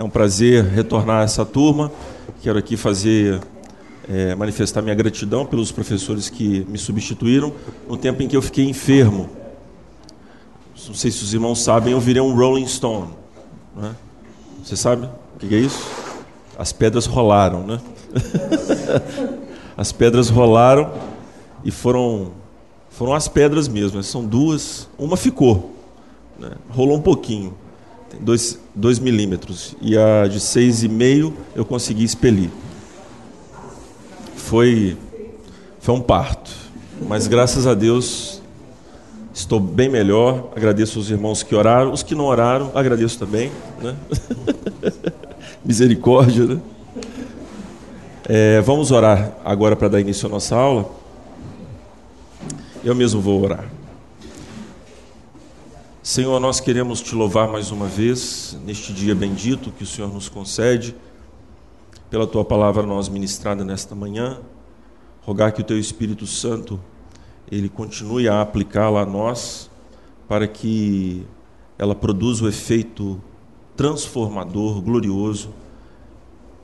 É um prazer retornar a essa turma. Quero aqui fazer é, manifestar minha gratidão pelos professores que me substituíram no tempo em que eu fiquei enfermo. Não sei se os irmãos sabem, eu virei um Rolling Stone. Né? Você sabe o que é isso? As pedras rolaram, né? as pedras rolaram e foram foram as pedras mesmo. São duas. Uma ficou, né? rolou um pouquinho, tem dois, dois milímetros e a de seis e meio eu consegui expelir foi, foi um parto. Mas graças a Deus estou bem melhor. Agradeço os irmãos que oraram. Os que não oraram, agradeço também. Né? Misericórdia. Né? É, vamos orar agora para dar início à nossa aula. Eu mesmo vou orar. Senhor, nós queremos te louvar mais uma vez neste dia bendito que o Senhor nos concede pela tua palavra nós ministrada nesta manhã, rogar que o teu Espírito Santo ele continue a aplicá-la a nós para que ela produza o efeito transformador, glorioso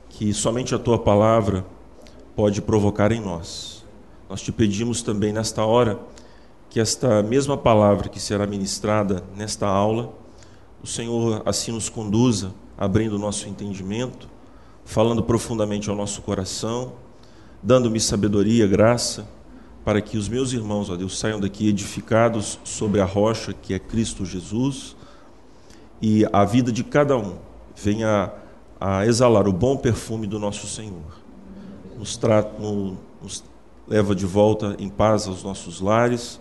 que somente a tua palavra pode provocar em nós. Nós te pedimos também nesta hora que esta mesma palavra que será ministrada nesta aula, o Senhor assim nos conduza, abrindo o nosso entendimento falando profundamente ao nosso coração, dando-me sabedoria, graça, para que os meus irmãos, ó Deus, saiam daqui edificados sobre a rocha que é Cristo Jesus e a vida de cada um venha a exalar o bom perfume do nosso Senhor. Nos, trata, nos leva de volta em paz aos nossos lares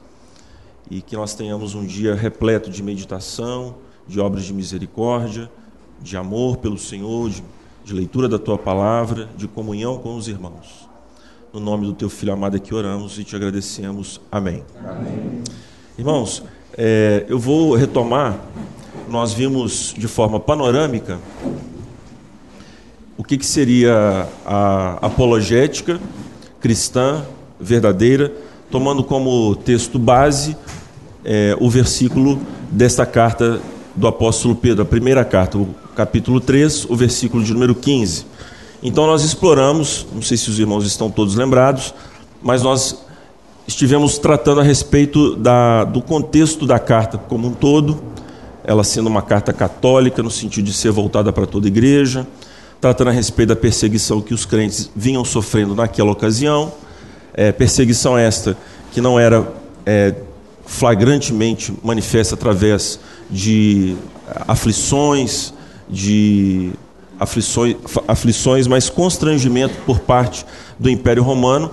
e que nós tenhamos um dia repleto de meditação, de obras de misericórdia, de amor pelo Senhor, de de leitura da tua palavra, de comunhão com os irmãos. No nome do teu filho amado é que oramos e te agradecemos. Amém. Amém. Irmãos, é, eu vou retomar. Nós vimos de forma panorâmica o que, que seria a apologética cristã verdadeira, tomando como texto base é, o versículo desta carta do apóstolo Pedro, a primeira carta, o capítulo 3, o versículo de número 15. Então nós exploramos, não sei se os irmãos estão todos lembrados, mas nós estivemos tratando a respeito da, do contexto da carta como um todo, ela sendo uma carta católica, no sentido de ser voltada para toda a igreja, tratando a respeito da perseguição que os crentes vinham sofrendo naquela ocasião, é, perseguição esta que não era é, flagrantemente manifesta através de aflições, de aflições, aflições, mas constrangimento por parte do Império Romano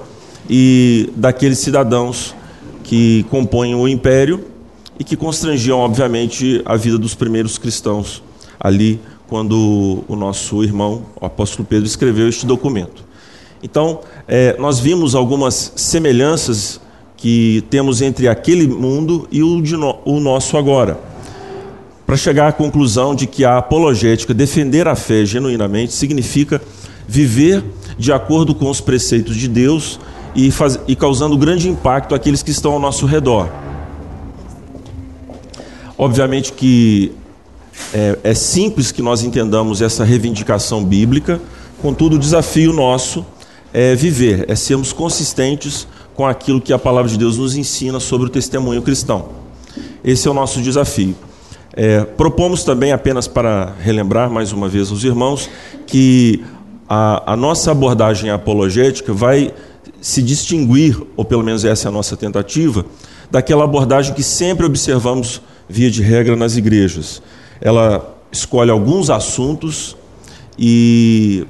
e daqueles cidadãos que compõem o Império e que constrangiam, obviamente, a vida dos primeiros cristãos ali quando o nosso irmão, o apóstolo Pedro, escreveu este documento. Então, é, nós vimos algumas semelhanças que temos entre aquele mundo e o, no, o nosso agora para chegar à conclusão de que a apologética, defender a fé genuinamente, significa viver de acordo com os preceitos de Deus e, faz, e causando grande impacto àqueles que estão ao nosso redor. Obviamente que é, é simples que nós entendamos essa reivindicação bíblica, contudo, o desafio nosso é viver, é sermos consistentes com aquilo que a palavra de Deus nos ensina sobre o testemunho cristão. Esse é o nosso desafio. É, propomos também, apenas para relembrar mais uma vez os irmãos, que a, a nossa abordagem apologética vai se distinguir, ou pelo menos essa é a nossa tentativa, daquela abordagem que sempre observamos, via de regra, nas igrejas. Ela escolhe alguns assuntos e,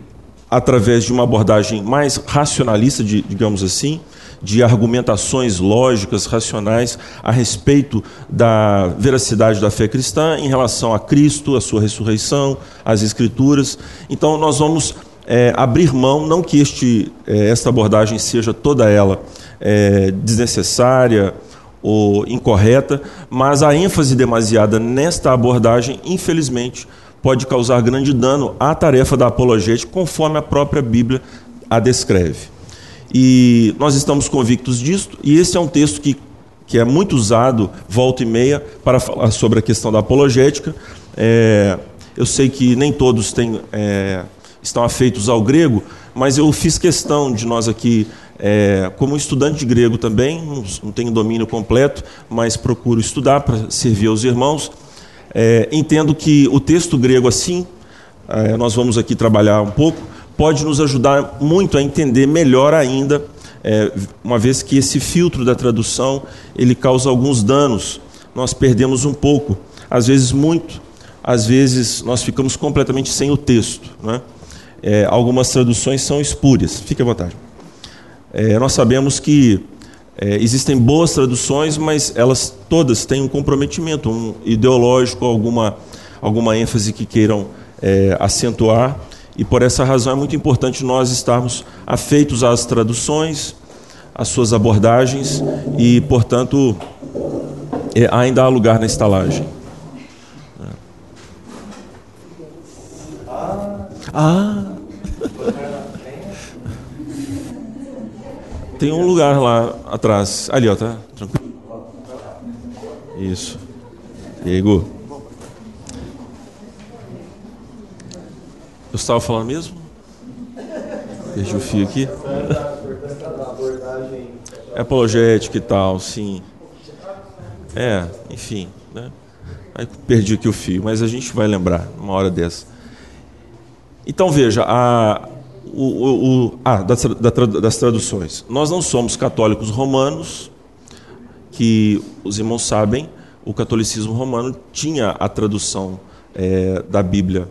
através de uma abordagem mais racionalista, digamos assim, de argumentações lógicas, racionais a respeito da veracidade da fé cristã em relação a Cristo, a sua ressurreição, as Escrituras. Então, nós vamos é, abrir mão, não que este, é, esta abordagem seja toda ela é, desnecessária ou incorreta, mas a ênfase demasiada nesta abordagem, infelizmente, pode causar grande dano à tarefa da apologética, conforme a própria Bíblia a descreve. E nós estamos convictos disso, e esse é um texto que, que é muito usado, volta e meia, para falar sobre a questão da apologética. É, Eu sei que nem todos têm, é, estão afeitos ao grego, mas eu fiz questão de nós aqui, é, como estudante de grego também, não, não tenho domínio completo, mas procuro estudar para servir aos irmãos. É, entendo que o texto grego, assim, é, nós vamos aqui trabalhar um pouco, pode nos ajudar muito a entender melhor ainda, é, uma vez que esse filtro da tradução ele causa alguns danos. Nós perdemos um pouco, às vezes muito, às vezes nós ficamos completamente sem o texto. Né? É, algumas traduções são espúrias. Fique à vontade. É, nós sabemos que é, existem boas traduções, mas elas todas têm um comprometimento um ideológico, alguma, alguma ênfase que queiram é, acentuar. E por essa razão é muito importante nós estarmos afeitos às traduções, às suas abordagens e, portanto, é, ainda há lugar na estalagem. Ah! Tem um lugar lá atrás. Ali, ó, tá? Tranquilo. Isso. Diego. Eu estava falando mesmo? Perdi o fio aqui. É apologética e tal, sim. É, enfim, né? Aí perdi aqui o fio, mas a gente vai lembrar uma hora dessa. Então veja, a, o, o, o ah, das, das traduções. Nós não somos católicos romanos, que os irmãos sabem, o catolicismo romano tinha a tradução é, da Bíblia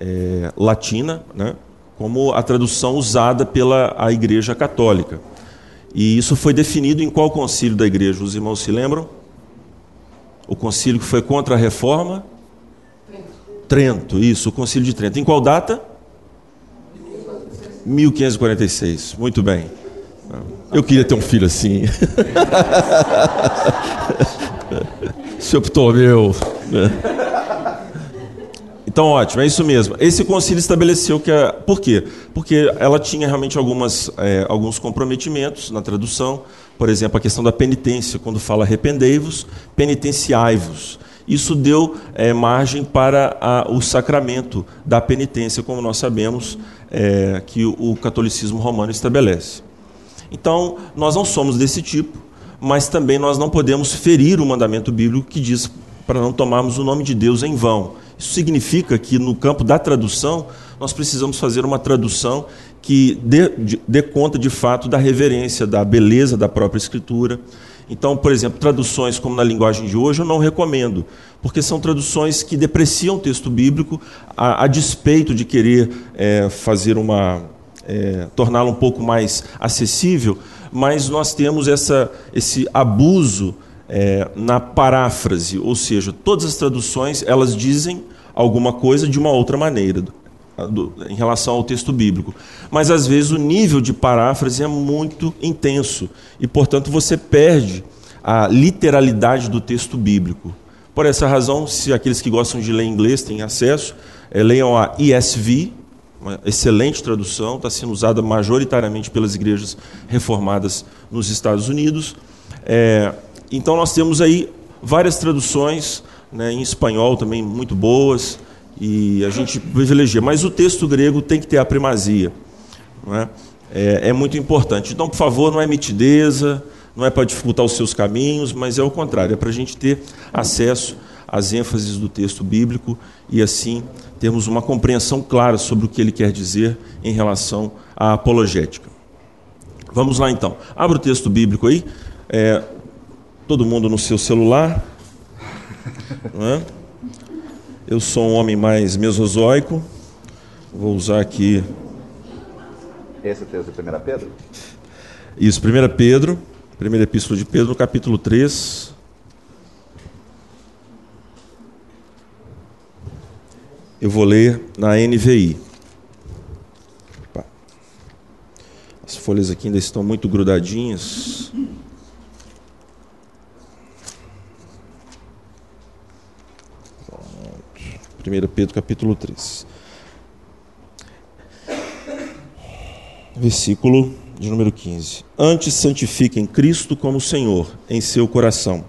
é, latina, né, como a tradução usada pela a Igreja Católica. E isso foi definido em qual concílio da Igreja? Os irmãos se lembram? O concílio que foi contra a reforma? Trento, isso, o concílio de Trento. Em qual data? 1546. Muito bem. Eu queria ter um filho assim. Seu Ptolomeu. Então, ótimo, é isso mesmo. Esse concílio estabeleceu que. A... Por quê? Porque ela tinha realmente algumas, é, alguns comprometimentos na tradução. Por exemplo, a questão da penitência, quando fala arrependei-vos, penitenciai-vos. Isso deu é, margem para a, o sacramento da penitência, como nós sabemos é, que o, o catolicismo romano estabelece. Então, nós não somos desse tipo, mas também nós não podemos ferir o mandamento bíblico que diz para não tomarmos o nome de Deus em vão. Isso significa que no campo da tradução, nós precisamos fazer uma tradução que dê, dê conta de fato da reverência, da beleza da própria Escritura então, por exemplo, traduções como na linguagem de hoje eu não recomendo, porque são traduções que depreciam o texto bíblico a, a despeito de querer é, fazer uma. É, torná-lo um pouco mais acessível, mas nós temos essa, esse abuso é, na paráfrase, ou seja, todas as traduções elas dizem alguma coisa de uma outra maneira do, em relação ao texto bíblico. Mas às vezes o nível de paráfrase é muito intenso e, portanto, você perde a literalidade do texto bíblico. Por essa razão, se aqueles que gostam de ler inglês têm acesso, é, leiam a ESV, uma excelente tradução, está sendo usada majoritariamente pelas igrejas reformadas nos Estados Unidos. É, então nós temos aí várias traduções né, em espanhol também muito boas e a gente privilegia. Mas o texto grego tem que ter a primazia. É? É, é muito importante. Então, por favor, não é mitideza, não é para dificultar os seus caminhos, mas é o contrário, é para a gente ter acesso às ênfases do texto bíblico e assim termos uma compreensão clara sobre o que ele quer dizer em relação à apologética. Vamos lá então. Abra o texto bíblico aí. É, todo mundo no seu celular. É? Eu sou um homem mais mesozoico. Vou usar aqui. Esse é texto de 1 Pedro? Isso, 1 Pedro, primeira epístola de Pedro, no capítulo 3. Eu vou ler na NVI. As folhas aqui ainda estão muito grudadinhas. 1 Pedro capítulo 3. Versículo de número 15. Antes santifiquem Cristo como Senhor em seu coração.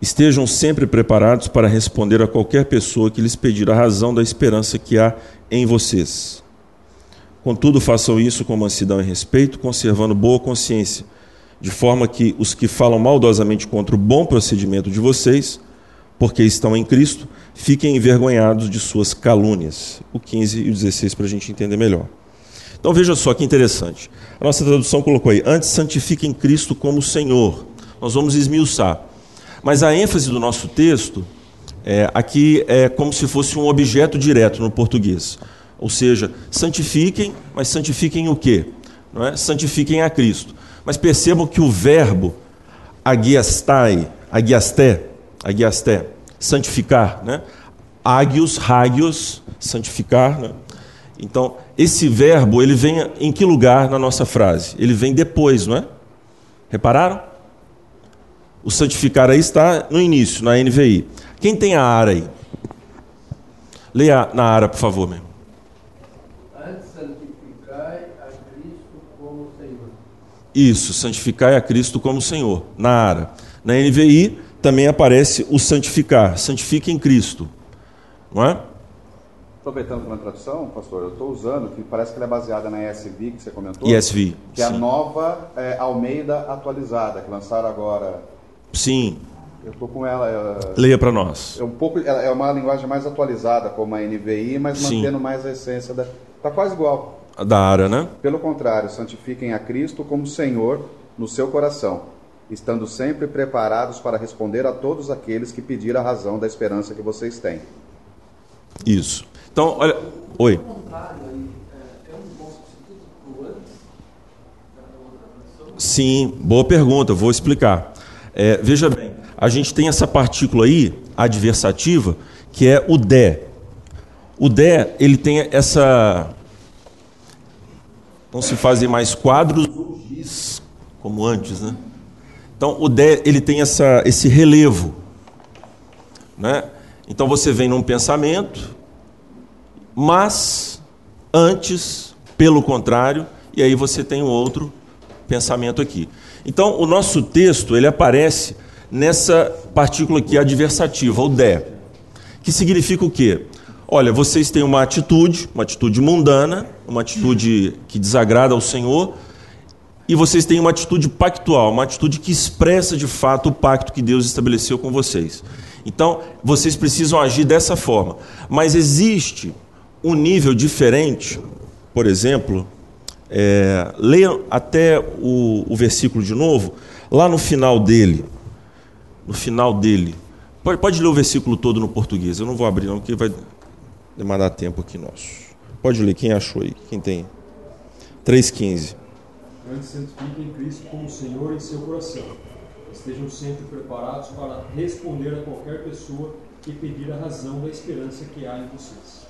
Estejam sempre preparados para responder a qualquer pessoa que lhes pedir a razão da esperança que há em vocês. Contudo, façam isso com mansidão e respeito, conservando boa consciência, de forma que os que falam maldosamente contra o bom procedimento de vocês, porque estão em Cristo, fiquem envergonhados de suas calúnias. O 15 e o 16 para a gente entender melhor. Então veja só que interessante. A nossa tradução colocou aí: antes santifiquem Cristo como Senhor. Nós vamos esmiuçar. Mas a ênfase do nosso texto é, aqui é como se fosse um objeto direto no português. Ou seja, santifiquem, mas santifiquem o quê? Não é? Santifiquem a Cristo. Mas percebam que o verbo agiastai, agiasté, agiasté, santificar, né? Agios, hagios, santificar, né? Então, esse verbo, ele vem em que lugar na nossa frase? Ele vem depois, não é? Repararam? O santificar aí está no início, na NVI. Quem tem a ara aí? Leia na ara, por favor, meu. Antes santificai a Cristo como Senhor. Isso, santificai a Cristo como Senhor, na ara. Na NVI também aparece o santificar, santifique em Cristo. Não é? Aproveitando uma tradução, pastor, eu estou usando, que parece que ela é baseada na ESV que você comentou. ESV. Que é a sim. nova é, Almeida atualizada, que lançaram agora. Sim, Eu estou com ela. É, leia para nós. é um pouco, é uma linguagem mais atualizada, como a NVI, mas Sim. mantendo mais a essência da. Está quase igual. A Da ara, né? Pelo contrário, santifiquem a Cristo como Senhor no seu coração, estando sempre preparados para responder a todos aqueles que pedirem a razão da esperança que vocês têm. Isso. Então, olha. Oi. É, é. Sim, boa pergunta, vou explicar. É, veja bem, a gente tem essa partícula aí, adversativa, que é o de. O de, ele tem essa. Não se fazem mais quadros ou giz, como antes, né? Então, o de, ele tem essa, esse relevo. Né? Então, você vem num pensamento, mas antes, pelo contrário, e aí você tem um outro pensamento aqui. Então, o nosso texto, ele aparece nessa partícula aqui adversativa, o de, que significa o quê? Olha, vocês têm uma atitude, uma atitude mundana, uma atitude que desagrada ao Senhor, e vocês têm uma atitude pactual, uma atitude que expressa de fato o pacto que Deus estabeleceu com vocês. Então, vocês precisam agir dessa forma. Mas existe um nível diferente, por exemplo, é, leia até o, o versículo de novo, lá no final dele. No final dele. Pode, pode ler o versículo todo no português, eu não vou abrir não, porque vai demandar tempo aqui nosso. Pode ler, quem achou aí? Quem tem? 3,15. Antes santifiquem Cristo como Senhor em seu coração. Estejam sempre preparados para responder a qualquer pessoa que pedir a razão da esperança que há em vocês.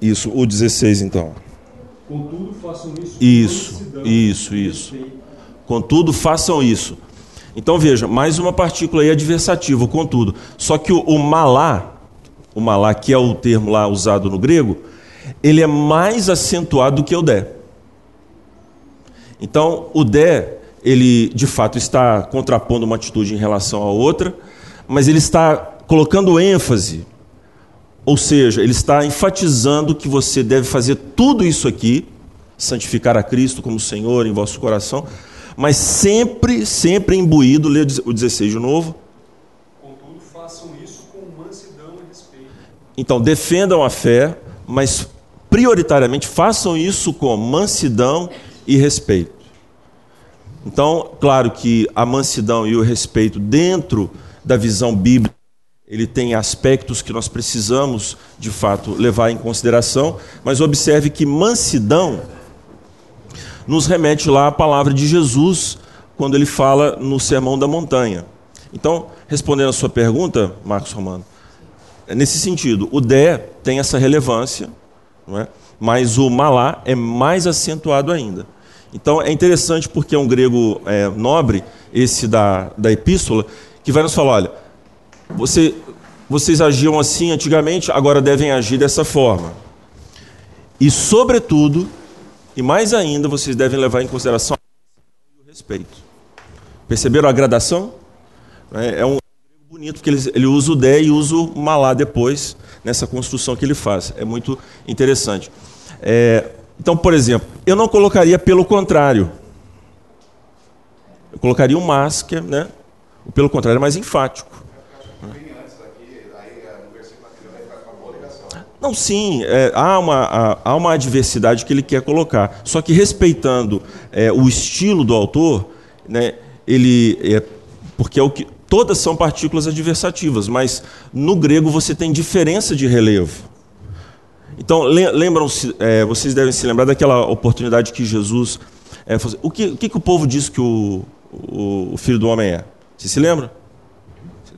Isso, o 16 então. Contudo, façam isso Isso, isso, isso. Contudo, façam isso. Então veja, mais uma partícula aí adversativa, contudo. Só que o, o malá, o malá, que é o termo lá usado no grego, ele é mais acentuado do que o dé. Então, o dé, ele de fato está contrapondo uma atitude em relação à outra, mas ele está colocando ênfase, ou seja, ele está enfatizando que você deve fazer tudo isso aqui, santificar a Cristo como Senhor em vosso coração, mas sempre, sempre imbuído, lê o 16 de novo. Contudo, façam isso com mansidão e respeito, Então, defendam a fé, mas prioritariamente façam isso com mansidão e respeito. Então, claro que a mansidão e o respeito dentro da visão bíblica, ele tem aspectos que nós precisamos, de fato, levar em consideração, mas observe que mansidão nos remete lá à palavra de Jesus, quando ele fala no Sermão da Montanha. Então, respondendo a sua pergunta, Marcos Romano, é nesse sentido, o dé tem essa relevância, não é? mas o malá é mais acentuado ainda. Então é interessante porque é um grego é, nobre, esse da, da epístola, que vai nos falar: olha, você, vocês agiam assim antigamente, agora devem agir dessa forma. E, sobretudo, e mais ainda, vocês devem levar em consideração o respeito. Perceberam a gradação? É, é um bonito, porque ele, ele usa o de e usa o malá depois, nessa construção que ele faz. É muito interessante. É, então, por exemplo, eu não colocaria pelo contrário. Eu colocaria o mas, que é, né? O pelo contrário é mais enfático. Não, sim, é, há, uma, há, uma adversidade que ele quer colocar. Só que respeitando é, o estilo do autor, né, ele é, porque é o que todas são partículas adversativas, mas no grego você tem diferença de relevo. Então lembram-se, é, vocês devem se lembrar daquela oportunidade que Jesus é, o, que, o que, que o povo diz que o, o, o filho do homem é? Você se lembra?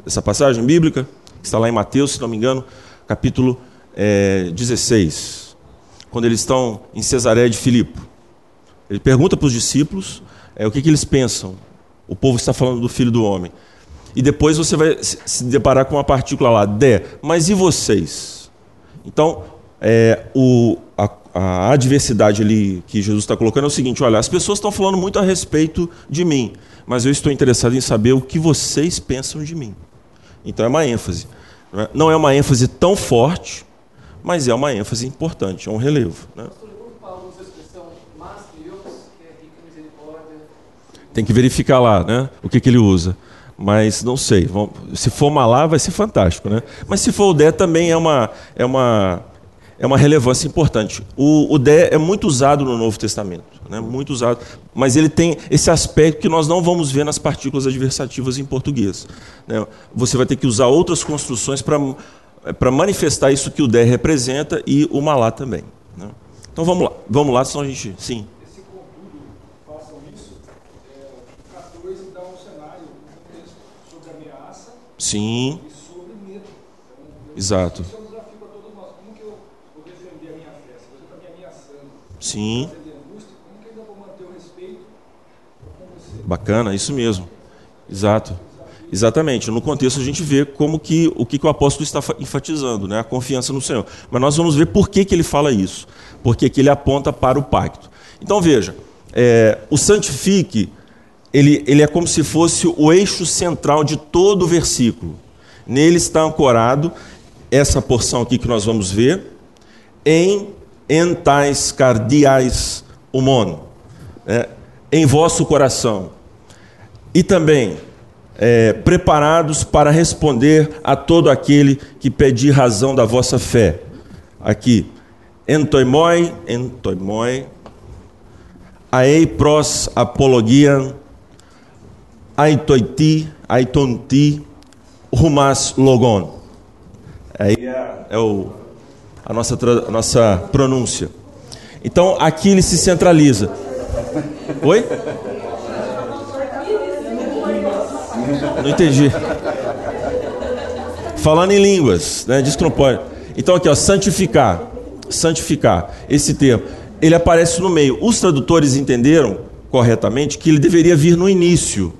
Essa passagem bíblica, que está lá em Mateus, se não me engano, capítulo é, 16, quando eles estão em Cesareia de Filipe. Ele pergunta para os discípulos é, o que, que eles pensam. O povo está falando do filho do homem. E depois você vai se deparar com uma partícula lá, de, mas e vocês? Então, é, o, a, a adversidade ali que Jesus está colocando é o seguinte: olha, as pessoas estão falando muito a respeito de mim, mas eu estou interessado em saber o que vocês pensam de mim. Então é uma ênfase. Não é, é uma ênfase tão forte, mas é uma ênfase importante, é um relevo. Né? Tem que verificar lá né, o que, que ele usa. Mas não sei. Se for Malá, vai ser fantástico. Né? Mas se for o Dé, também é uma, é uma, é uma relevância importante. O, o Dé é muito usado no Novo Testamento. Né? Muito usado. Mas ele tem esse aspecto que nós não vamos ver nas partículas adversativas em português. Né? Você vai ter que usar outras construções para manifestar isso que o Dé representa e o Malá também. Né? Então vamos lá, vamos lá, senão a gente. Sim. Esse contudo, você? Bacana, isso mesmo. Exato. Exatamente. No contexto a gente vê como que o que, que o apóstolo está enfatizando, né? a confiança no Senhor. Mas nós vamos ver por que, que ele fala isso, porque que ele aponta para o pacto. Então veja, é, o santifique ele, ele é como se fosse o eixo central de todo o versículo. Nele está ancorado essa porção aqui que nós vamos ver em entais cardiais humon, né? em vosso coração. E também é, preparados para responder a todo aquele que pedir razão da vossa fé. Aqui, entoimoi, entoimoi, aei pros apologian, aitoiti, aitonti, rumas logon. Aí é, é o, a, nossa, a nossa pronúncia. Então, aqui ele se centraliza. Oi? Não entendi. Falando em línguas, né? Diz que não pode. Então aqui, ó, santificar. Santificar. Esse termo. Ele aparece no meio. Os tradutores entenderam corretamente que ele deveria vir no início.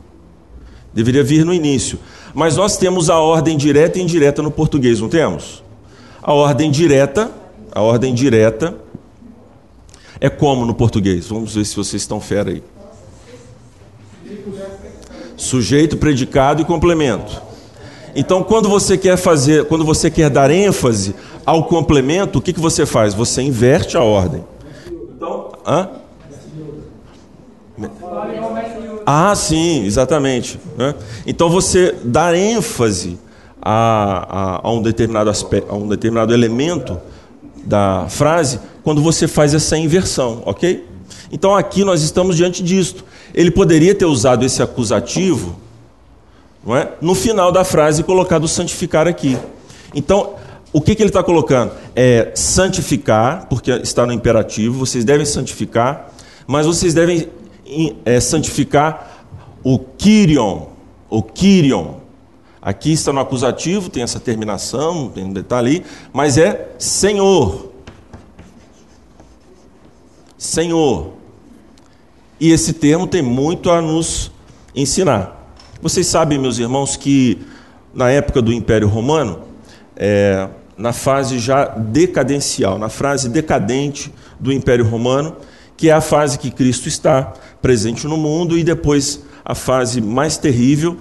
Deveria vir no início. Mas nós temos a ordem direta e indireta no português, não temos? A ordem direta, a ordem direta é como no português? Vamos ver se vocês estão fera aí. Sujeito, predicado e complemento. Então, quando você quer fazer, quando você quer dar ênfase ao complemento, o que, que você faz? Você inverte a ordem. Então, hã? Ah, sim, exatamente. Né? Então você dá ênfase a, a, a, um determinado aspecto, a um determinado elemento da frase quando você faz essa inversão, ok? Então aqui nós estamos diante disto. Ele poderia ter usado esse acusativo não é? no final da frase e colocado santificar aqui. Então, o que, que ele está colocando? É santificar, porque está no imperativo, vocês devem santificar, mas vocês devem é, santificar o Kyrion, o Kyrion. Aqui está no acusativo, tem essa terminação, tem um detalhe mas é Senhor. Senhor. E esse termo tem muito a nos ensinar. Vocês sabem, meus irmãos, que na época do Império Romano, é, na fase já decadencial, na fase decadente do Império Romano, que é a fase que Cristo está presente no mundo, e depois a fase mais terrível,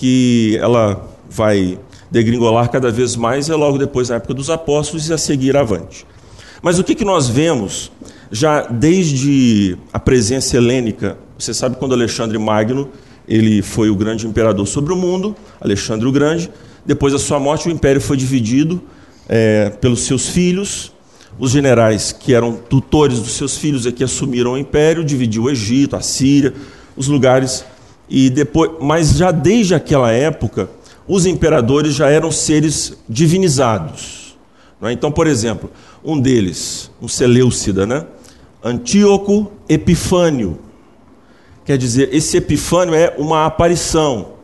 que ela vai degringolar cada vez mais é logo depois da época dos apóstolos e a seguir avante. Mas o que, que nós vemos já desde a presença helênica? Você sabe quando Alexandre Magno ele foi o grande imperador sobre o mundo, Alexandre o Grande. Depois da sua morte, o império foi dividido é, pelos seus filhos. Os generais que eram tutores dos seus filhos é que assumiram o império, dividiu o Egito, a Síria, os lugares. E depois, mas já desde aquela época, os imperadores já eram seres divinizados. É? Então, por exemplo, um deles, um Seleucida, né? Antíoco Epifânio. Quer dizer, esse Epifânio é uma aparição.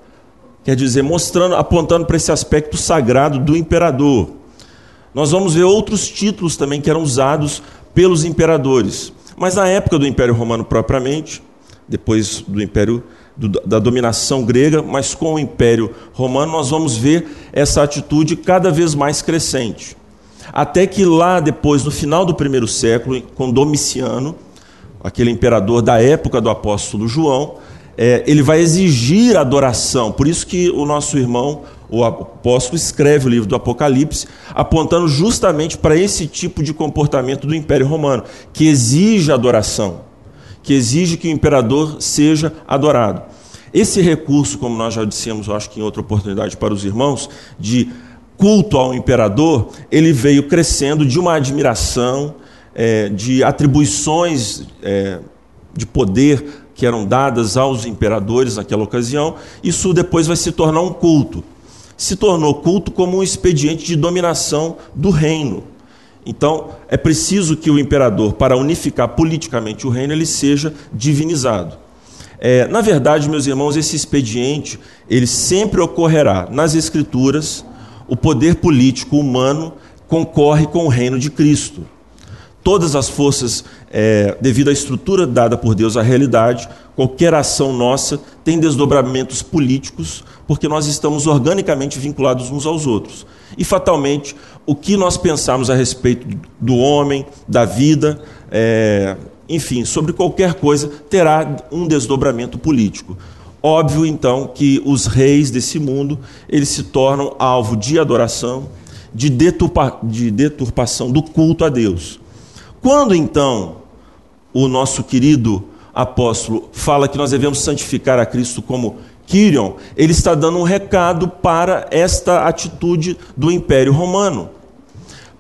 Quer dizer, mostrando, apontando para esse aspecto sagrado do imperador. Nós vamos ver outros títulos também que eram usados pelos imperadores. Mas na época do Império Romano propriamente, depois do Império do, da dominação grega, mas com o Império Romano, nós vamos ver essa atitude cada vez mais crescente. Até que lá depois, no final do primeiro século, com Domiciano, aquele imperador da época do apóstolo João, é, ele vai exigir adoração. Por isso que o nosso irmão, o apóstolo, escreve o livro do Apocalipse, apontando justamente para esse tipo de comportamento do Império Romano, que exige adoração que exige que o imperador seja adorado. Esse recurso, como nós já dissemos, eu acho que em outra oportunidade para os irmãos, de culto ao imperador, ele veio crescendo de uma admiração, é, de atribuições é, de poder que eram dadas aos imperadores naquela ocasião, isso depois vai se tornar um culto. Se tornou culto como um expediente de dominação do reino. Então, é preciso que o imperador, para unificar politicamente o reino, ele seja divinizado. É, na verdade, meus irmãos, esse expediente ele sempre ocorrerá nas Escrituras. O poder político humano concorre com o reino de Cristo. Todas as forças, é, devido à estrutura dada por Deus à realidade, qualquer ação nossa tem desdobramentos políticos, porque nós estamos organicamente vinculados uns aos outros. E fatalmente, o que nós pensamos a respeito do homem, da vida, é, enfim, sobre qualquer coisa, terá um desdobramento político. Óbvio, então, que os reis desse mundo eles se tornam alvo de adoração, de, deturpa, de deturpação do culto a Deus. Quando então o nosso querido apóstolo fala que nós devemos santificar a Cristo como Quirion, ele está dando um recado para esta atitude do Império Romano.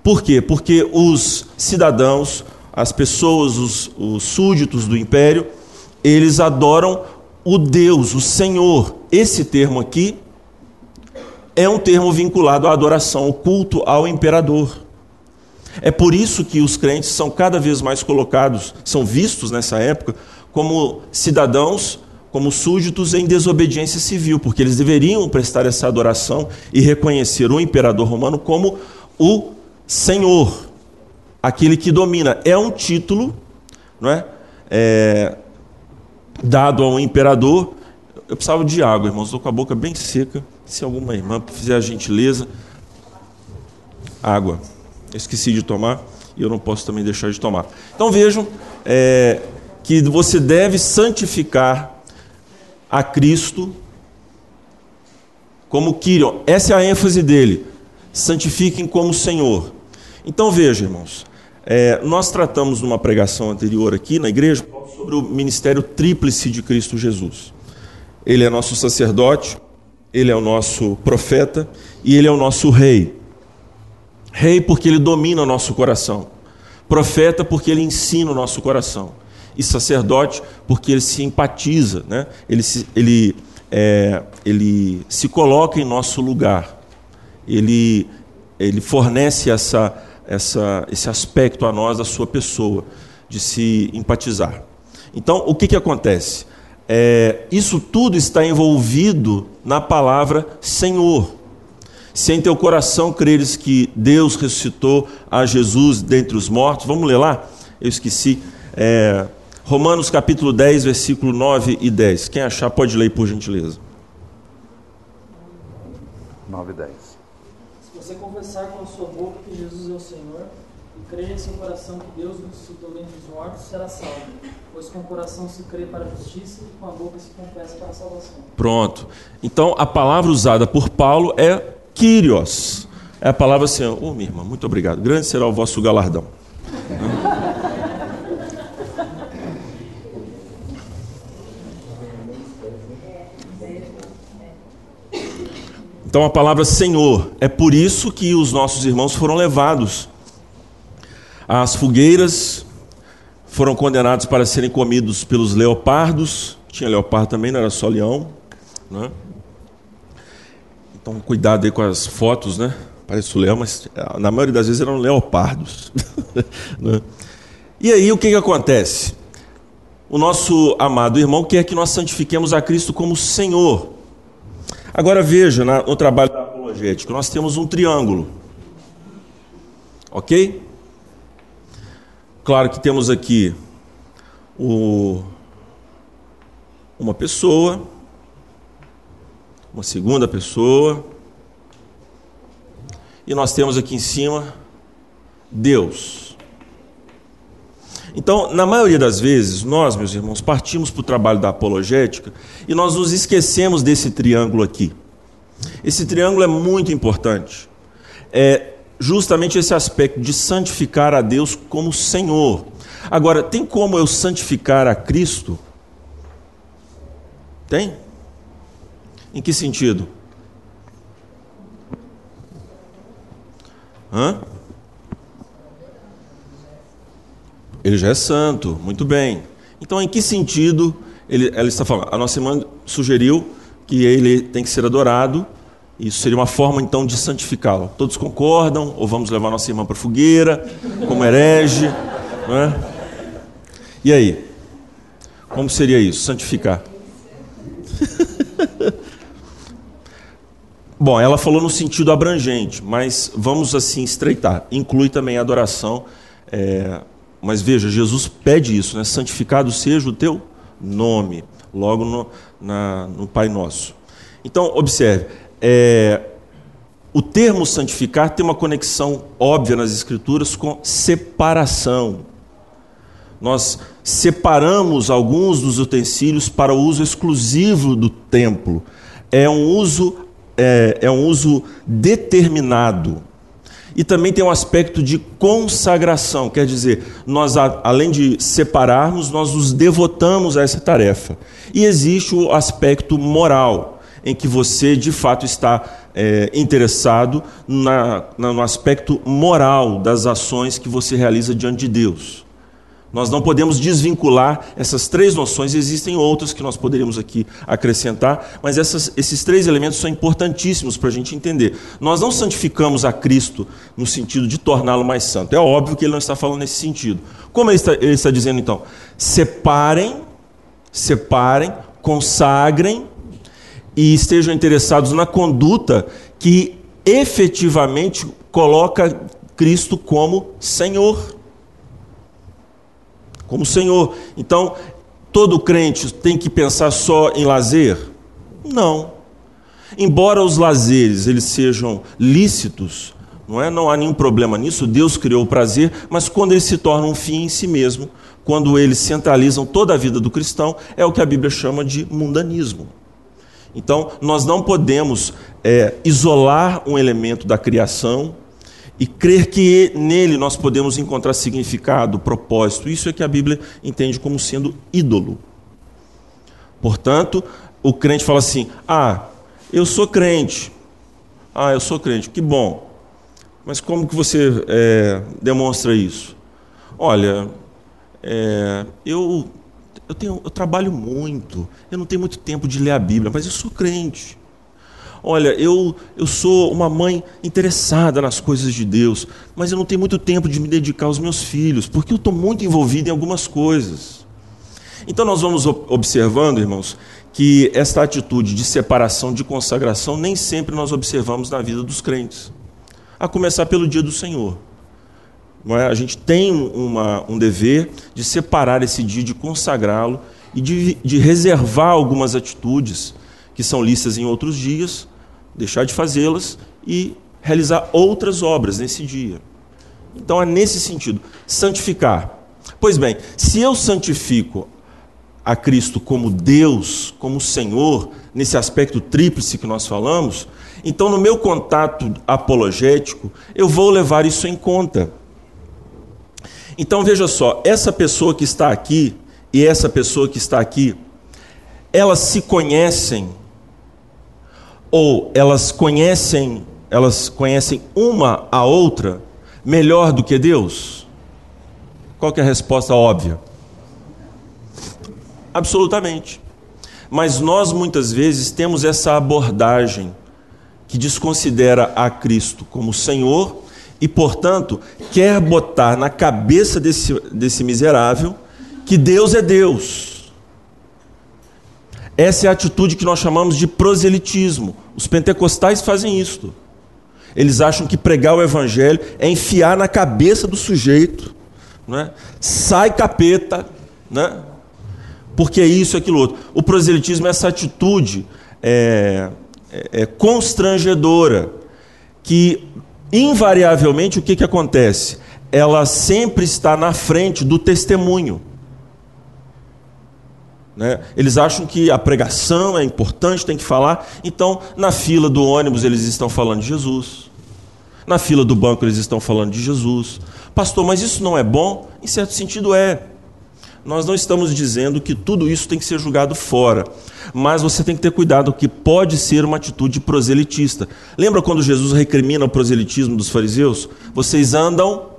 Por quê? Porque os cidadãos, as pessoas, os, os súditos do império, eles adoram o Deus, o Senhor. Esse termo aqui é um termo vinculado à adoração, o culto ao imperador. É por isso que os crentes são cada vez mais colocados, são vistos nessa época, como cidadãos como súditos em desobediência civil, porque eles deveriam prestar essa adoração e reconhecer o imperador romano como o Senhor, aquele que domina. É um título não é? é dado ao imperador. Eu precisava de água, irmãos, estou com a boca bem seca. Se alguma irmã fizer a gentileza, água. Eu esqueci de tomar e eu não posso também deixar de tomar. Então vejam é, que você deve santificar a Cristo como Quirion. Essa é a ênfase dele. Santifiquem como Senhor. Então veja, irmãos, é, nós tratamos numa pregação anterior aqui na igreja sobre o ministério tríplice de Cristo Jesus. Ele é nosso sacerdote, ele é o nosso profeta e ele é o nosso rei. Rei porque ele domina o nosso coração. Profeta porque ele ensina o nosso coração e sacerdote porque ele se empatiza, né? ele, se, ele, é, ele se coloca em nosso lugar, ele, ele fornece essa, essa, esse aspecto a nós da sua pessoa, de se empatizar. Então, o que, que acontece? É, isso tudo está envolvido na palavra Senhor. Se em teu coração creres que Deus ressuscitou a Jesus dentre os mortos, vamos ler lá? Eu esqueci. É, Romanos capítulo 10, versículo 9 e 10. Quem achar pode ler por gentileza. 9 e 10. Você confessar com a sua boca que Jesus é o Senhor e crê em seu coração que Deus ressuscitou dentre os mortos, será salvo. Pois com o coração se crê para a justiça e com a boca se confessa para a salvação. Pronto. Então a palavra usada por Paulo é Kyrios. É a palavra assim, ô oh, minha irmã, muito obrigado. Grande será o vosso galardão. Então a palavra Senhor, é por isso que os nossos irmãos foram levados às fogueiras, foram condenados para serem comidos pelos leopardos. Tinha leopardo também, não era só leão. Né? Então cuidado aí com as fotos, né? Parece o leão, mas é, na maioria das vezes eram leopardos. né? E aí o que, que acontece? O nosso amado irmão quer que nós santifiquemos a Cristo como Senhor. Agora veja, no trabalho da apologética, nós temos um triângulo. Ok? Claro que temos aqui o, uma pessoa, uma segunda pessoa, e nós temos aqui em cima Deus. Então, na maioria das vezes, nós, meus irmãos, partimos para o trabalho da apologética e nós nos esquecemos desse triângulo aqui. Esse triângulo é muito importante. É justamente esse aspecto de santificar a Deus como Senhor. Agora, tem como eu santificar a Cristo? Tem? Em que sentido? Hã? Ele já é santo, muito bem. Então, em que sentido ele, ela está falando? A nossa irmã sugeriu que ele tem que ser adorado. Isso seria uma forma, então, de santificá-lo. Todos concordam? Ou vamos levar nossa irmã para a fogueira, como herege? É? E aí? Como seria isso? Santificar. Bom, ela falou no sentido abrangente, mas vamos assim estreitar. Inclui também a adoração. É, mas veja, Jesus pede isso, né? santificado seja o teu nome, logo no, na, no Pai Nosso. Então, observe, é, o termo santificar tem uma conexão óbvia nas Escrituras com separação. Nós separamos alguns dos utensílios para o uso exclusivo do templo. É um uso, é, é um uso determinado. E também tem um aspecto de consagração, quer dizer, nós além de separarmos, nós nos devotamos a essa tarefa. E existe o aspecto moral, em que você de fato está é, interessado na, no aspecto moral das ações que você realiza diante de Deus. Nós não podemos desvincular essas três noções, existem outras que nós poderíamos aqui acrescentar, mas essas, esses três elementos são importantíssimos para a gente entender. Nós não santificamos a Cristo no sentido de torná-lo mais santo. É óbvio que ele não está falando nesse sentido. Como ele está, ele está dizendo então? Separem, separem, consagrem e estejam interessados na conduta que efetivamente coloca Cristo como Senhor como Senhor. Então, todo crente tem que pensar só em lazer? Não. Embora os lazeres eles sejam lícitos, não é? Não há nenhum problema nisso. Deus criou o prazer, mas quando eles se tornam um fim em si mesmo, quando eles centralizam toda a vida do cristão, é o que a Bíblia chama de mundanismo. Então, nós não podemos é, isolar um elemento da criação e crer que nele nós podemos encontrar significado, propósito. Isso é que a Bíblia entende como sendo ídolo. Portanto, o crente fala assim: Ah, eu sou crente. Ah, eu sou crente. Que bom. Mas como que você é, demonstra isso? Olha, é, eu, eu, tenho, eu trabalho muito, eu não tenho muito tempo de ler a Bíblia, mas eu sou crente. Olha, eu, eu sou uma mãe interessada nas coisas de Deus, mas eu não tenho muito tempo de me dedicar aos meus filhos, porque eu estou muito envolvido em algumas coisas. Então nós vamos observando, irmãos, que esta atitude de separação, de consagração, nem sempre nós observamos na vida dos crentes. A começar pelo dia do Senhor. É? A gente tem uma, um dever de separar esse dia, de consagrá-lo e de, de reservar algumas atitudes que são listas em outros dias deixar de fazê-las e realizar outras obras nesse dia. Então é nesse sentido, santificar. Pois bem, se eu santifico a Cristo como Deus, como Senhor, nesse aspecto tríplice que nós falamos, então no meu contato apologético, eu vou levar isso em conta. Então veja só, essa pessoa que está aqui e essa pessoa que está aqui, elas se conhecem ou elas conhecem, elas conhecem uma a outra melhor do que Deus? Qual é a resposta óbvia? Absolutamente. Mas nós muitas vezes temos essa abordagem que desconsidera a Cristo como Senhor e, portanto, quer botar na cabeça desse, desse miserável que Deus é Deus. Essa é a atitude que nós chamamos de proselitismo. Os pentecostais fazem isto. Eles acham que pregar o evangelho é enfiar na cabeça do sujeito, né? sai capeta, né? porque é isso e aquilo outro. O proselitismo é essa atitude é, é, é constrangedora, que invariavelmente o que, que acontece? Ela sempre está na frente do testemunho. Né? Eles acham que a pregação é importante, tem que falar. Então, na fila do ônibus, eles estão falando de Jesus. Na fila do banco, eles estão falando de Jesus. Pastor, mas isso não é bom? Em certo sentido, é nós não estamos dizendo que tudo isso tem que ser julgado fora, mas você tem que ter cuidado que pode ser uma atitude proselitista. Lembra quando Jesus recrimina o proselitismo dos fariseus? Vocês andam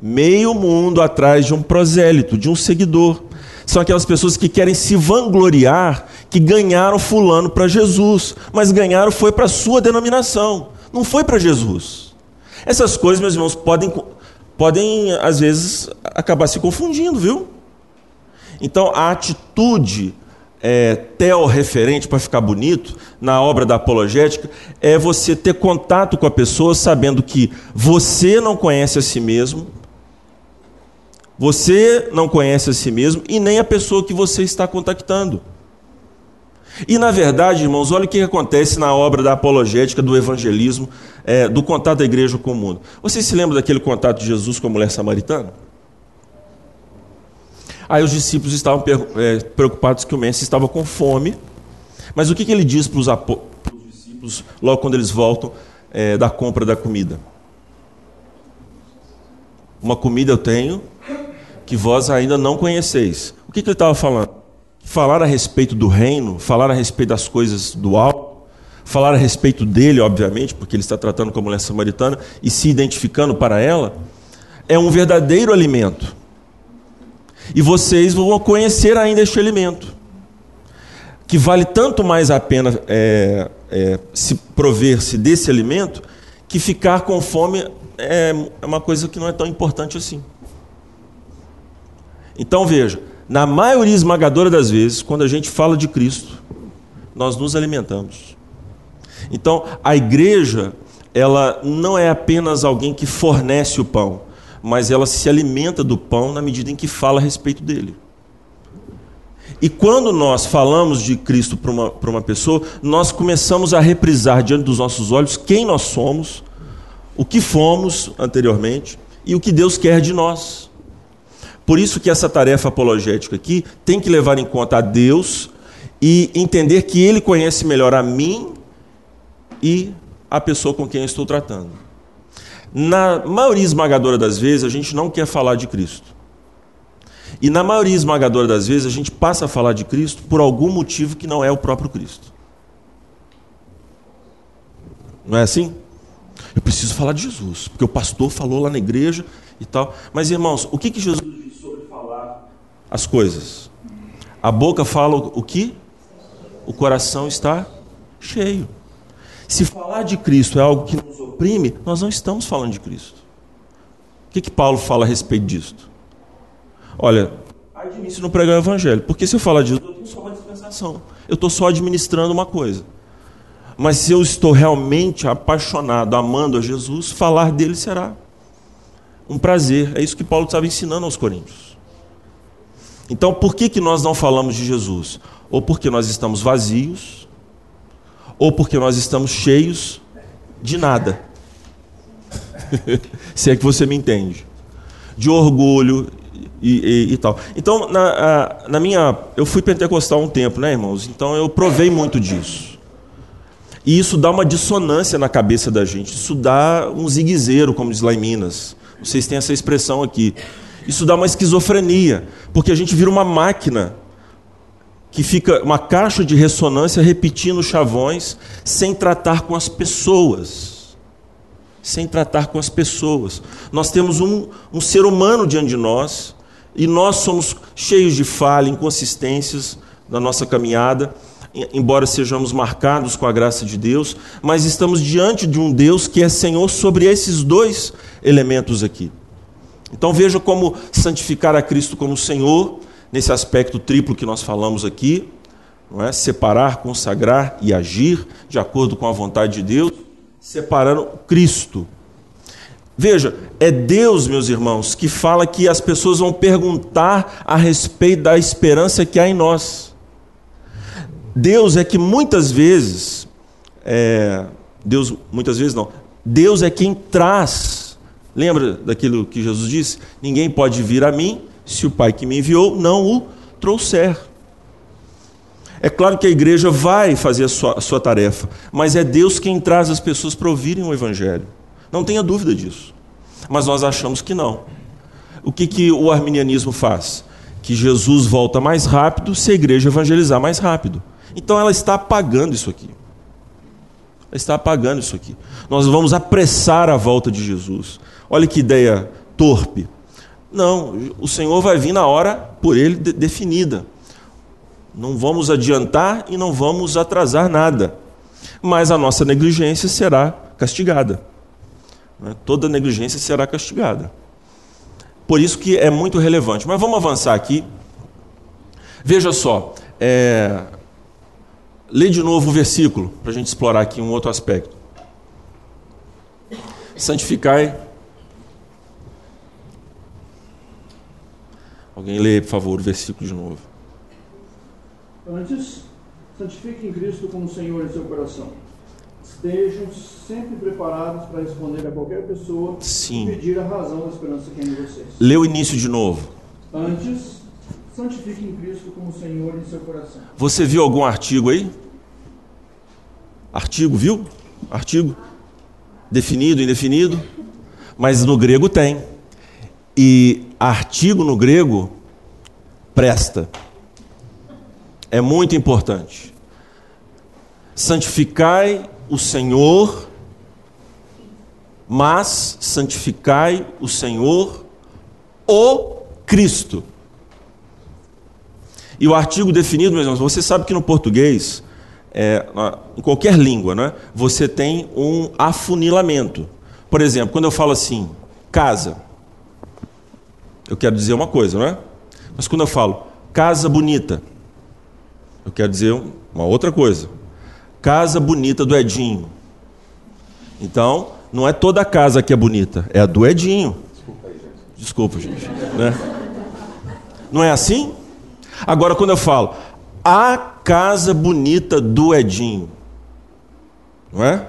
meio mundo atrás de um prosélito, de um seguidor. São aquelas pessoas que querem se vangloriar que ganharam fulano para Jesus, mas ganharam foi para sua denominação, não foi para Jesus. Essas coisas, meus irmãos, podem, podem às vezes acabar se confundindo, viu? Então, a atitude é, teorreferente, para ficar bonito, na obra da apologética, é você ter contato com a pessoa sabendo que você não conhece a si mesmo, você não conhece a si mesmo e nem a pessoa que você está contactando. E na verdade, irmãos, olha o que acontece na obra da apologética, do evangelismo, é, do contato da igreja com o mundo. Você se lembra daquele contato de Jesus com a mulher samaritana? Aí os discípulos estavam é, preocupados que o mestre estava com fome. Mas o que, que ele diz para os discípulos logo quando eles voltam é, da compra da comida? Uma comida eu tenho que vós ainda não conheceis. O que, que ele estava falando? Falar a respeito do reino, falar a respeito das coisas do alto, falar a respeito dele, obviamente, porque ele está tratando com a mulher samaritana e se identificando para ela, é um verdadeiro alimento. E vocês vão conhecer ainda este alimento, que vale tanto mais a pena é, é, se prover-se desse alimento, que ficar com fome é uma coisa que não é tão importante assim. Então veja, na maioria esmagadora das vezes, quando a gente fala de Cristo, nós nos alimentamos. Então, a igreja, ela não é apenas alguém que fornece o pão, mas ela se alimenta do pão na medida em que fala a respeito dele. E quando nós falamos de Cristo para uma, uma pessoa, nós começamos a reprisar diante dos nossos olhos quem nós somos, o que fomos anteriormente e o que Deus quer de nós. Por isso que essa tarefa apologética aqui tem que levar em conta a Deus e entender que Ele conhece melhor a mim e a pessoa com quem eu estou tratando. Na maioria esmagadora das vezes, a gente não quer falar de Cristo. E na maioria esmagadora das vezes, a gente passa a falar de Cristo por algum motivo que não é o próprio Cristo. Não é assim? Eu preciso falar de Jesus, porque o pastor falou lá na igreja e tal. Mas, irmãos, o que, que Jesus as coisas? A boca fala o que? O coração está cheio. Se falar de Cristo é algo que nos oprime, nós não estamos falando de Cristo. O que, que Paulo fala a respeito disto? Olha, de se não pregar o evangelho, porque se eu falar disso, eu tenho só uma dispensação. Eu estou só administrando uma coisa. Mas se eu estou realmente apaixonado, amando a Jesus, falar dele será um prazer. É isso que Paulo estava ensinando aos coríntios. Então, por que, que nós não falamos de Jesus? Ou porque nós estamos vazios, ou porque nós estamos cheios de nada. Se é que você me entende. De orgulho e, e, e tal. Então, na, na minha. Eu fui pentecostal um tempo, né, irmãos? Então eu provei muito disso. E isso dá uma dissonância na cabeça da gente. Isso dá um ziguezeiro, como diz lá em Minas. Vocês têm essa expressão aqui. Isso dá uma esquizofrenia, porque a gente vira uma máquina que fica uma caixa de ressonância repetindo chavões sem tratar com as pessoas. Sem tratar com as pessoas. Nós temos um, um ser humano diante de nós e nós somos cheios de falha, inconsistências na nossa caminhada, embora sejamos marcados com a graça de Deus, mas estamos diante de um Deus que é Senhor sobre esses dois elementos aqui. Então veja como santificar a Cristo como Senhor nesse aspecto triplo que nós falamos aqui, não é? Separar, consagrar e agir de acordo com a vontade de Deus, separando Cristo. Veja, é Deus, meus irmãos, que fala que as pessoas vão perguntar a respeito da esperança que há em nós. Deus é que muitas vezes, é, Deus muitas vezes não, Deus é quem traz. Lembra daquilo que Jesus disse? Ninguém pode vir a mim se o Pai que me enviou não o trouxer. É claro que a igreja vai fazer a sua, a sua tarefa, mas é Deus quem traz as pessoas para ouvirem o Evangelho. Não tenha dúvida disso. Mas nós achamos que não. O que, que o arminianismo faz? Que Jesus volta mais rápido se a igreja evangelizar mais rápido. Então ela está apagando isso aqui. Ela está apagando isso aqui. Nós vamos apressar a volta de Jesus. Olha que ideia torpe. Não, o Senhor vai vir na hora por ele de definida. Não vamos adiantar e não vamos atrasar nada. Mas a nossa negligência será castigada. Né? Toda negligência será castigada. Por isso que é muito relevante. Mas vamos avançar aqui. Veja só. É... Lê de novo o versículo, para a gente explorar aqui um outro aspecto. Santificai Alguém lê, por favor, o versículo de novo. Antes, santifiquem Cristo como Senhor em seu coração. Estejam sempre preparados para responder a qualquer pessoa Sim. e pedir a razão da esperança que é em vocês. Lê o início de novo. Antes, santifiquem Cristo como Senhor em seu coração. Você viu algum artigo aí? Artigo, viu? Artigo? Definido, indefinido? Mas no grego tem. E artigo no grego presta. É muito importante. Santificai o Senhor, mas santificai o Senhor, o Cristo. E o artigo definido, meus irmãos, você sabe que no português, é, em qualquer língua, né, você tem um afunilamento. Por exemplo, quando eu falo assim, casa, eu quero dizer uma coisa, não é? Mas quando eu falo casa bonita, eu quero dizer uma outra coisa. Casa bonita do Edinho. Então, não é toda a casa que é bonita, é a do Edinho. Desculpa, gente. Né? Não é assim? Agora, quando eu falo a casa bonita do Edinho, não é?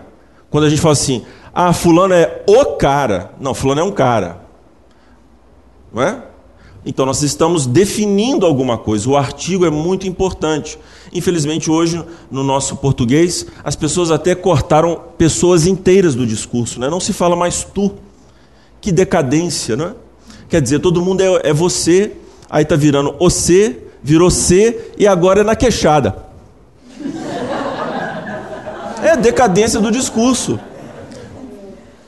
Quando a gente fala assim, ah, fulano é o cara. Não, fulano é um cara. Não é? Então nós estamos definindo alguma coisa. O artigo é muito importante. Infelizmente hoje no nosso português as pessoas até cortaram pessoas inteiras do discurso, né? Não se fala mais tu. Que decadência, não é? Quer dizer, todo mundo é, é você, aí está virando você, virou C e agora é na queixada. É decadência do discurso,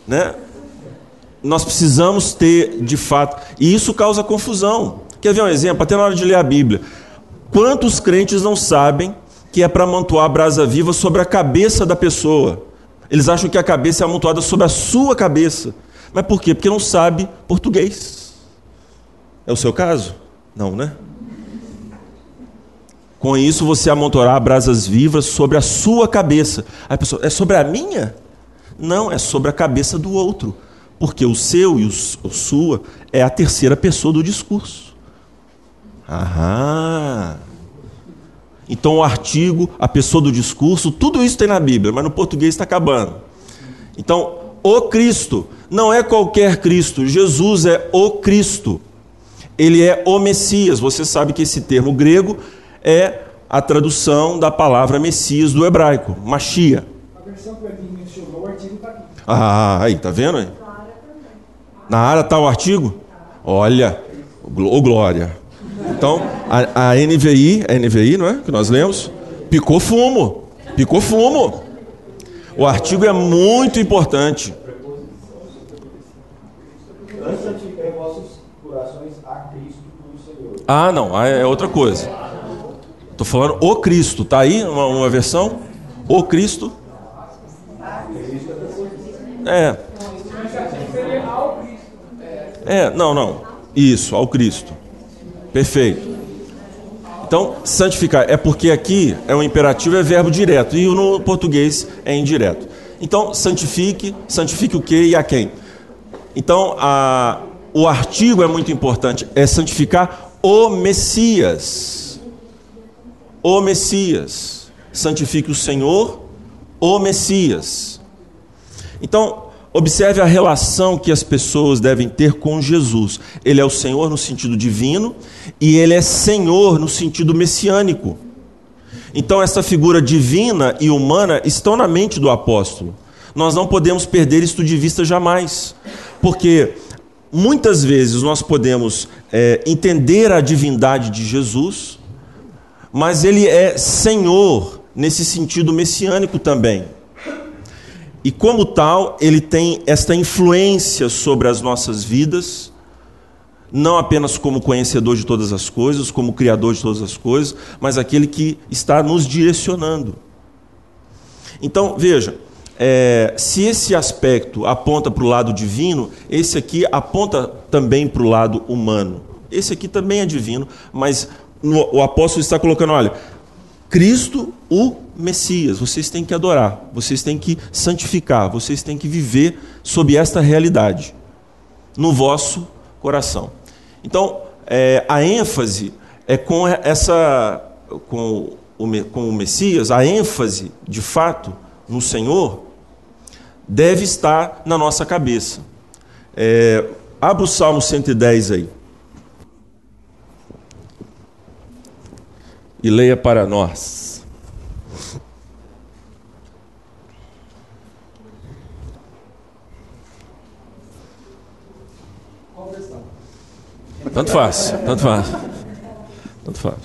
né? Nós precisamos ter de fato, e isso causa confusão. Quer ver um exemplo? Até na hora de ler a Bíblia. Quantos crentes não sabem que é para amontoar a brasa viva sobre a cabeça da pessoa? Eles acham que a cabeça é amontoada sobre a sua cabeça. Mas por quê? Porque não sabe português. É o seu caso? Não, né? Com isso você amontoará brasas vivas sobre a sua cabeça. A pessoa, é sobre a minha? Não, é sobre a cabeça do outro. Porque o seu e o, sua é a terceira pessoa do discurso. Aham. Então o artigo, a pessoa do discurso, tudo isso tem na Bíblia, mas no português está acabando. Então, o Cristo. Não é qualquer Cristo, Jesus é o Cristo. Ele é o Messias. Você sabe que esse termo grego é a tradução da palavra Messias do hebraico, Machia. A versão que o mencionou, o artigo está aqui. Ah, aí, tá vendo aí? Na área está o artigo? Olha, ô glória. Então, a, a NVI, a NVI, não é? Que nós lemos, picou fumo. Picou fumo. O artigo é muito importante. Ah, não, é outra coisa. Estou falando o Cristo, tá aí uma, uma versão? O Cristo. É. É, não, não. Isso, ao Cristo. Perfeito. Então, santificar é porque aqui é um imperativo, é verbo direto, e no português é indireto. Então, santifique, santifique o que e a quem? Então, a, o artigo é muito importante, é santificar o Messias. O Messias. Santifique o Senhor, o Messias. Então, observe a relação que as pessoas devem ter com Jesus. Ele é o Senhor no sentido divino e ele é Senhor no sentido messiânico. Então, essa figura divina e humana estão na mente do apóstolo. Nós não podemos perder isto de vista jamais, porque muitas vezes nós podemos é, entender a divindade de Jesus, mas ele é Senhor nesse sentido messiânico também. E como tal, ele tem esta influência sobre as nossas vidas, não apenas como conhecedor de todas as coisas, como criador de todas as coisas, mas aquele que está nos direcionando. Então, veja, é, se esse aspecto aponta para o lado divino, esse aqui aponta também para o lado humano. Esse aqui também é divino, mas o apóstolo está colocando: olha, Cristo, o Messias, vocês têm que adorar, vocês têm que santificar, vocês têm que viver sob esta realidade no vosso coração. Então, é, a ênfase é com essa, com o, com o Messias, a ênfase, de fato, no Senhor, deve estar na nossa cabeça. É, abra o Salmo 110 aí. E leia para nós. Tanto faz, tanto faz. Tanto faz.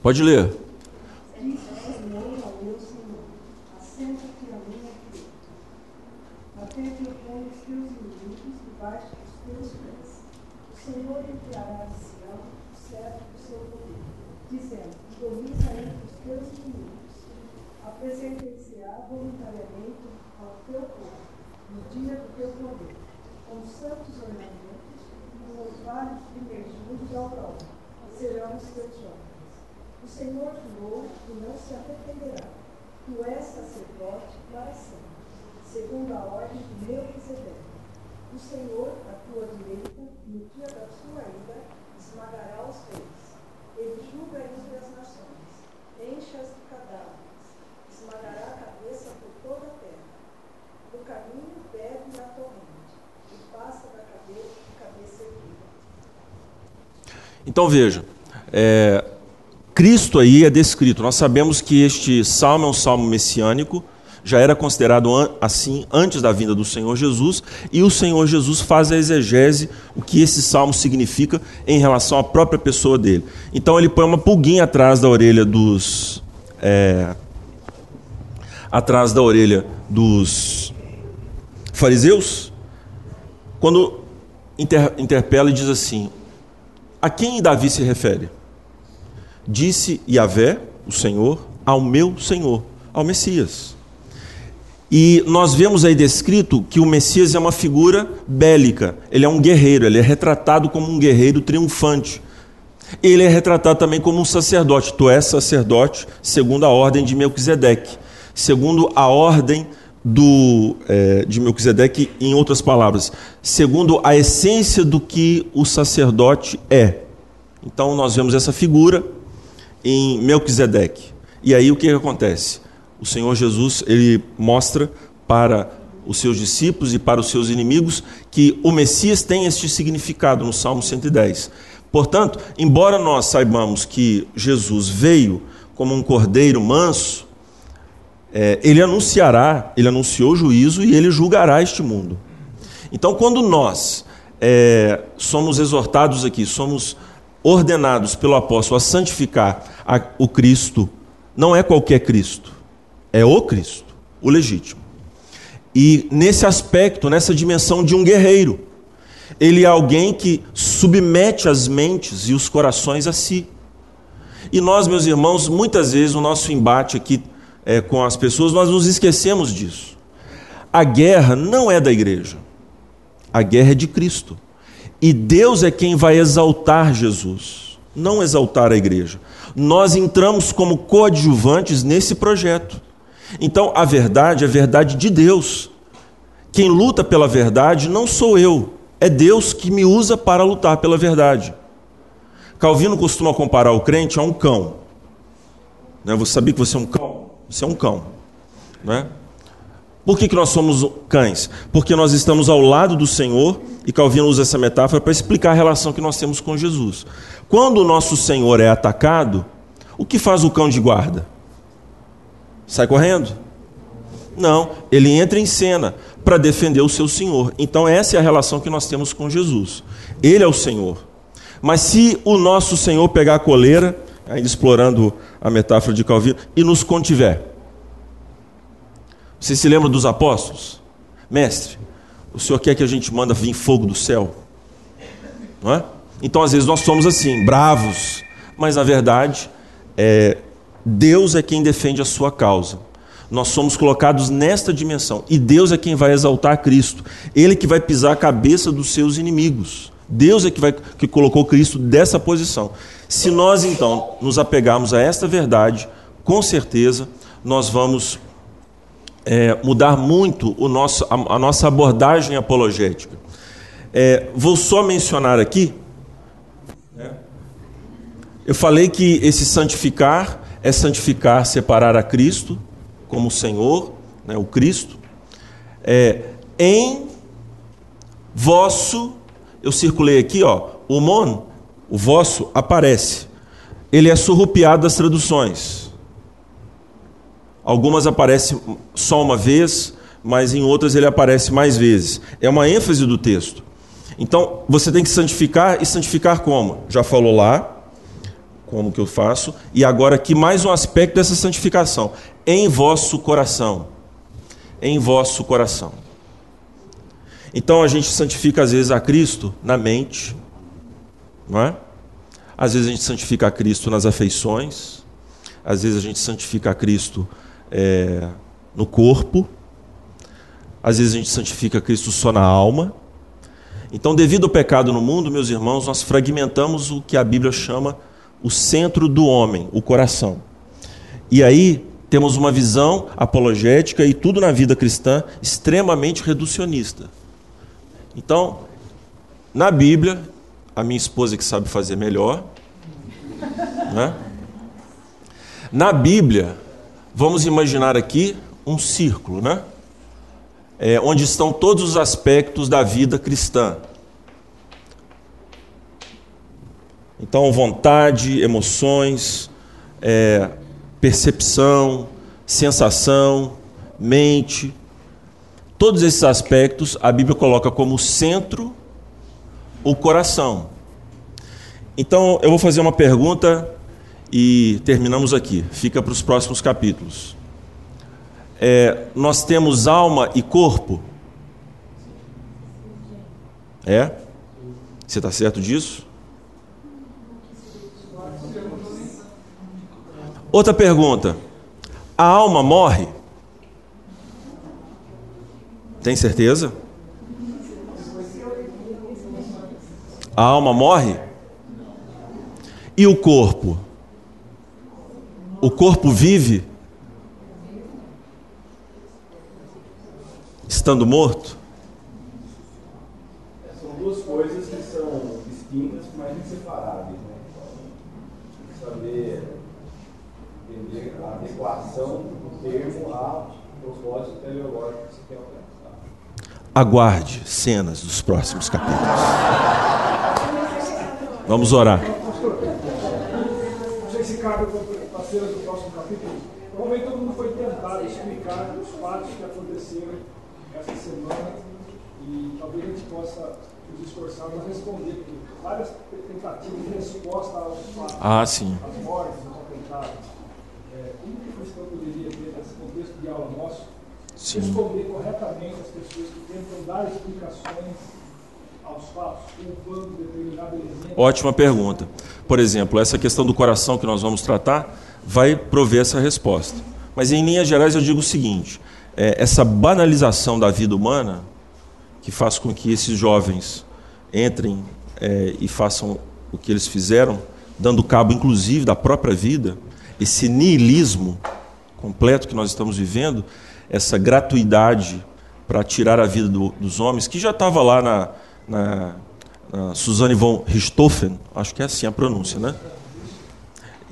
Pode ler. Apresentar-se-á voluntariamente ao teu povo, no dia do teu poder, com santos ornamentos, com os vários primeiros da aurora, serão os teus jovens. O Senhor jurou e não se arrependerá. Tu és sacerdote para sempre, segundo a ordem de Melquisedeque. O Senhor, à tua direita, no dia da sua ira, esmagará os reis. Ele julga entre as nações, enche-as de cadáveres, esmagará a cabeça por toda a terra. No caminho bebe na torrente, e passa da cabeça, cabeça erguida. Então veja, é, Cristo aí é descrito. Nós sabemos que este salmo é um salmo messiânico, já era considerado assim antes da vinda do Senhor Jesus, e o Senhor Jesus faz a exegese, o que esse salmo significa em relação à própria pessoa dele. Então ele põe uma pulguinha atrás da orelha dos. É, atrás da orelha dos fariseus, quando inter, interpela e diz assim: a quem Davi se refere? Disse Yahvé, o Senhor, ao meu Senhor, ao Messias. E nós vemos aí descrito que o Messias é uma figura bélica, ele é um guerreiro, ele é retratado como um guerreiro triunfante. Ele é retratado também como um sacerdote. Tu és sacerdote segundo a ordem de Melquisedeque, segundo a ordem do, é, de Melquisedeque, em outras palavras, segundo a essência do que o sacerdote é. Então nós vemos essa figura em Melquisedeque. E aí o que, acontece? O Senhor Jesus ele mostra para os seus discípulos e para os seus inimigos que o Messias tem este significado no Salmo 110. Portanto, embora nós saibamos que Jesus veio como um cordeiro manso, é, ele anunciará, ele anunciou juízo e ele julgará este mundo. Então, quando nós é, somos exortados aqui, somos ordenados pelo apóstolo a santificar a, o Cristo, não é qualquer Cristo, é o Cristo, o legítimo. E nesse aspecto, nessa dimensão de um guerreiro, ele é alguém que submete as mentes e os corações a si. E nós, meus irmãos, muitas vezes o nosso embate aqui é, com as pessoas, nós nos esquecemos disso. A guerra não é da igreja, a guerra é de Cristo. E Deus é quem vai exaltar Jesus, não exaltar a igreja. Nós entramos como coadjuvantes nesse projeto. Então, a verdade é a verdade de Deus. Quem luta pela verdade não sou eu, é Deus que me usa para lutar pela verdade. Calvino costuma comparar o crente a um cão. Né? Você sabia que você é um cão? Você é um cão. Né? Por que, que nós somos cães? Porque nós estamos ao lado do Senhor, e Calvino usa essa metáfora para explicar a relação que nós temos com Jesus. Quando o nosso Senhor é atacado, o que faz o cão de guarda? Sai correndo? Não, ele entra em cena para defender o seu Senhor. Então, essa é a relação que nós temos com Jesus. Ele é o Senhor. Mas se o nosso Senhor pegar a coleira, ainda explorando a metáfora de Calvino, e nos contiver. Você se lembra dos apóstolos? Mestre, o Senhor quer que a gente manda vir fogo do céu? Não é? Então, às vezes, nós somos assim, bravos, mas na verdade, é, Deus é quem defende a sua causa. Nós somos colocados nesta dimensão. E Deus é quem vai exaltar Cristo. Ele que vai pisar a cabeça dos seus inimigos. Deus é que, vai, que colocou Cristo dessa posição. Se nós então nos apegarmos a esta verdade, com certeza nós vamos é, mudar muito o nosso, a, a nossa abordagem apologética. É, vou só mencionar aqui. Né? Eu falei que esse santificar é santificar, separar a Cristo como Senhor, né, o Cristo, é, em vosso, eu circulei aqui, ó, o mon, o vosso, aparece. Ele é surrupiado das traduções. Algumas aparecem só uma vez, mas em outras ele aparece mais vezes. É uma ênfase do texto. Então, você tem que santificar e santificar como? Já falou lá, como que eu faço, e agora aqui mais um aspecto dessa santificação em vosso coração. Em vosso coração. Então a gente santifica às vezes a Cristo na mente, não é? Às vezes a gente santifica a Cristo nas afeições, às vezes a gente santifica a Cristo é, no corpo, às vezes a gente santifica a Cristo só na alma. Então, devido ao pecado no mundo, meus irmãos, nós fragmentamos o que a Bíblia chama o centro do homem, o coração. E aí temos uma visão apologética e tudo na vida cristã extremamente reducionista. Então, na Bíblia, a minha esposa que sabe fazer melhor, né? Na Bíblia, vamos imaginar aqui um círculo, né? É, onde estão todos os aspectos da vida cristã. Então, vontade, emoções, é, percepção, sensação, mente. Todos esses aspectos a Bíblia coloca como centro o coração. Então eu vou fazer uma pergunta e terminamos aqui. Fica para os próximos capítulos. É, nós temos alma e corpo? É? Você está certo disso? Outra pergunta: a alma morre? Tem certeza? A alma morre? E o corpo? O corpo vive? Estando morto? São duas coisas que são distintas, mas inseparáveis. Né? Tem que saber entender a adequação do termo ao propósito teleológico tá? que se tem Aguarde cenas dos próximos capítulos. Vamos orar. Não sei se cabe a cena do próximo capítulo. Provavelmente todo mundo foi tentar explicar os fatos que aconteceram essa semana e talvez a gente possa nos esforçar para responder, porque várias tentativas de resposta aos fatos, Ah, sim. às mortes, aos atentados. É, como que o cristão poderia ter, nesse contexto de aula nosso, Sim. responder corretamente as pessoas que tentam dar explicações aos fatos? Ótima pergunta. Por exemplo, essa questão do coração que nós vamos tratar vai prover essa resposta. Mas em linhas gerais eu digo o seguinte: é, essa banalização da vida humana que faz com que esses jovens entrem é, e façam o que eles fizeram, dando cabo inclusive da própria vida, esse niilismo completo que nós estamos vivendo, essa gratuidade para tirar a vida do- dos homens, que já estava lá na, na, na Suzanne von Richthofen, acho que é assim a pronúncia, né?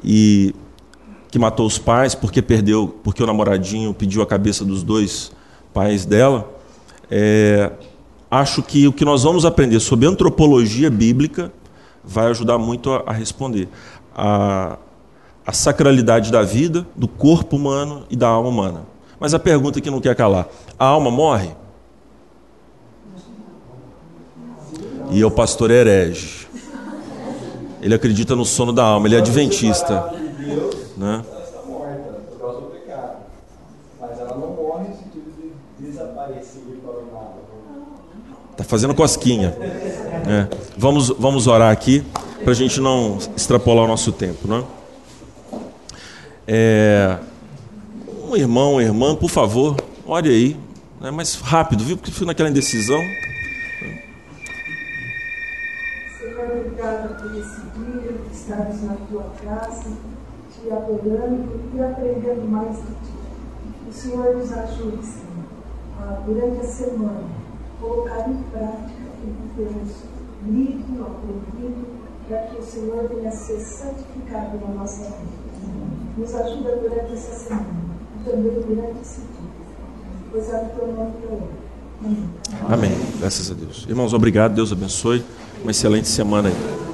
E que matou os pais porque perdeu, porque o namoradinho pediu a cabeça dos dois pais dela. É, acho que o que nós vamos aprender sobre antropologia bíblica vai ajudar muito a, a responder a, a sacralidade da vida, do corpo humano e da alma humana. Mas a pergunta que não quer calar: a alma morre? E é o pastor herege. Ele acredita no sono da alma, ele é adventista. Né? Tá fazendo cosquinha. É. Vamos, vamos orar aqui para a gente não extrapolar o nosso tempo, né? É, um irmão, uma irmã, por favor, ore aí, né? mas rápido, viu? Porque fui naquela indecisão. Senhor, obrigada por esse dia, por estarmos na tua casa, te adorando e aprendendo mais de ti. O Senhor nos ajude, Senhor, durante a semana, colocar em prática o que temos lido, aprendido, para que o Senhor venha ser santificado na nossa vida. Nos ajuda durante essa semana e também durante esse dia. Pois é o teu nome que eu oro. Amém. Amém. Graças a Deus. Irmãos, obrigado. Deus abençoe. Uma excelente semana aí.